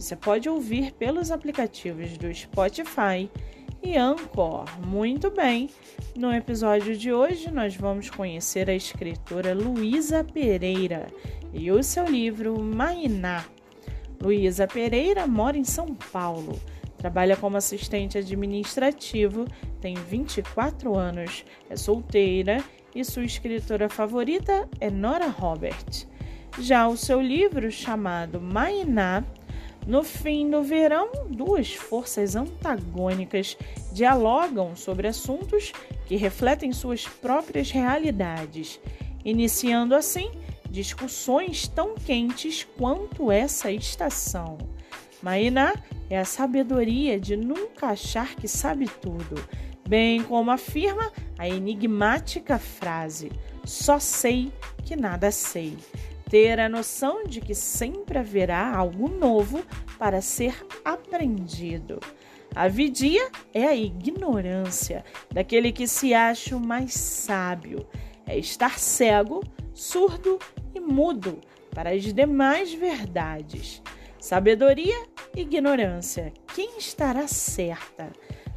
você pode ouvir pelos aplicativos do Spotify e Anchor. Muito bem! No episódio de hoje, nós vamos conhecer a escritora Luísa Pereira e o seu livro Mainá. Luísa Pereira mora em São Paulo. Trabalha como assistente administrativo, tem 24 anos, é solteira e sua escritora favorita é Nora Robert. Já o seu livro, chamado Mainá, no fim do verão, duas forças antagônicas dialogam sobre assuntos que refletem suas próprias realidades, iniciando assim discussões tão quentes quanto essa estação. Mainá é a sabedoria de nunca achar que sabe tudo, bem como afirma a enigmática frase: só sei que nada sei ter a noção de que sempre haverá algo novo para ser aprendido. A vidia é a ignorância daquele que se acha o mais sábio, é estar cego, surdo e mudo para as demais verdades. Sabedoria, ignorância, quem estará certa?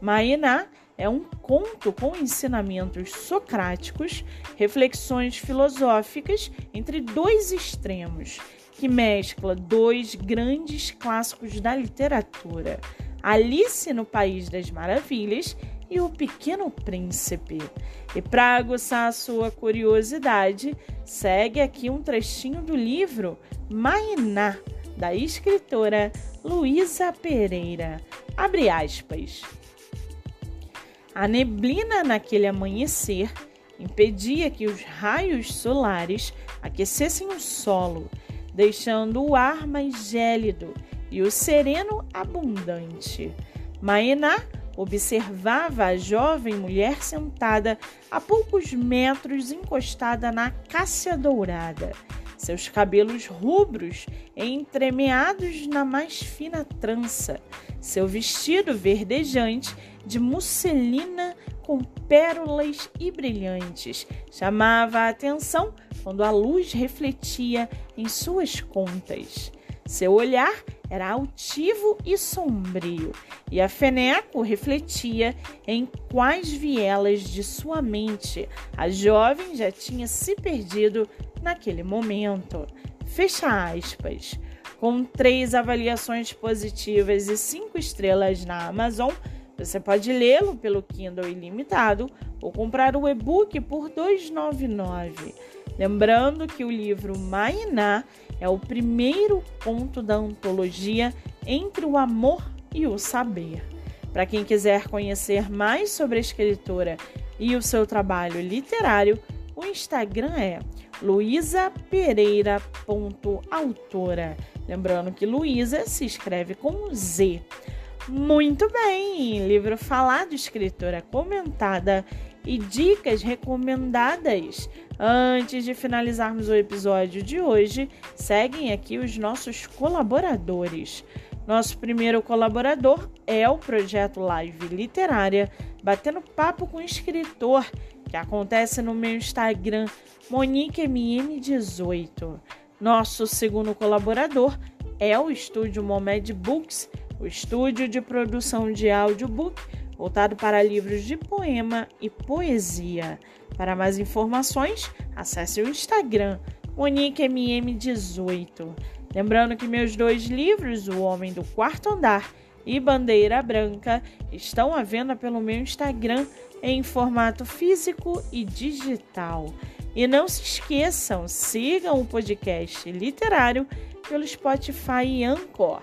Mainá é um conto com ensinamentos socráticos, reflexões filosóficas entre dois extremos, que mescla dois grandes clássicos da literatura: Alice no País das Maravilhas e O Pequeno Príncipe. E para aguçar a sua curiosidade, segue aqui um trechinho do livro Mainá, da escritora Luísa Pereira. Abre aspas. A neblina naquele amanhecer impedia que os raios solares aquecessem o solo, deixando o ar mais gélido e o sereno abundante. Maená observava a jovem mulher sentada a poucos metros encostada na cássia dourada, seus cabelos rubros entremeados na mais fina trança, seu vestido verdejante de musselina com pérolas e brilhantes. Chamava a atenção quando a luz refletia em suas contas. Seu olhar era altivo e sombrio, e a Feneco refletia em quais vielas de sua mente a jovem já tinha se perdido naquele momento. Fecha aspas. Com três avaliações positivas e cinco estrelas na Amazon, você pode lê-lo pelo Kindle ilimitado ou comprar o e-book por R$ 2,99. Lembrando que o livro Mainá é o primeiro conto da antologia Entre o Amor e o Saber. Para quem quiser conhecer mais sobre a escritora e o seu trabalho literário, o Instagram é luisapereira.autora. Lembrando que Luísa se escreve com Z. Muito bem! Livro falado, escritora comentada e dicas recomendadas. Antes de finalizarmos o episódio de hoje, seguem aqui os nossos colaboradores. Nosso primeiro colaborador é o projeto Live Literária, batendo papo com escritor, que acontece no meu Instagram, MoniqueMM18. Nosso segundo colaborador é o estúdio Momed Books o estúdio de produção de audiobook voltado para livros de poema e poesia. Para mais informações, acesse o Instagram MoniqueMM18. Lembrando que meus dois livros, O Homem do Quarto Andar e Bandeira Branca, estão à venda pelo meu Instagram em formato físico e digital. E não se esqueçam, sigam o podcast literário pelo Spotify e Anchor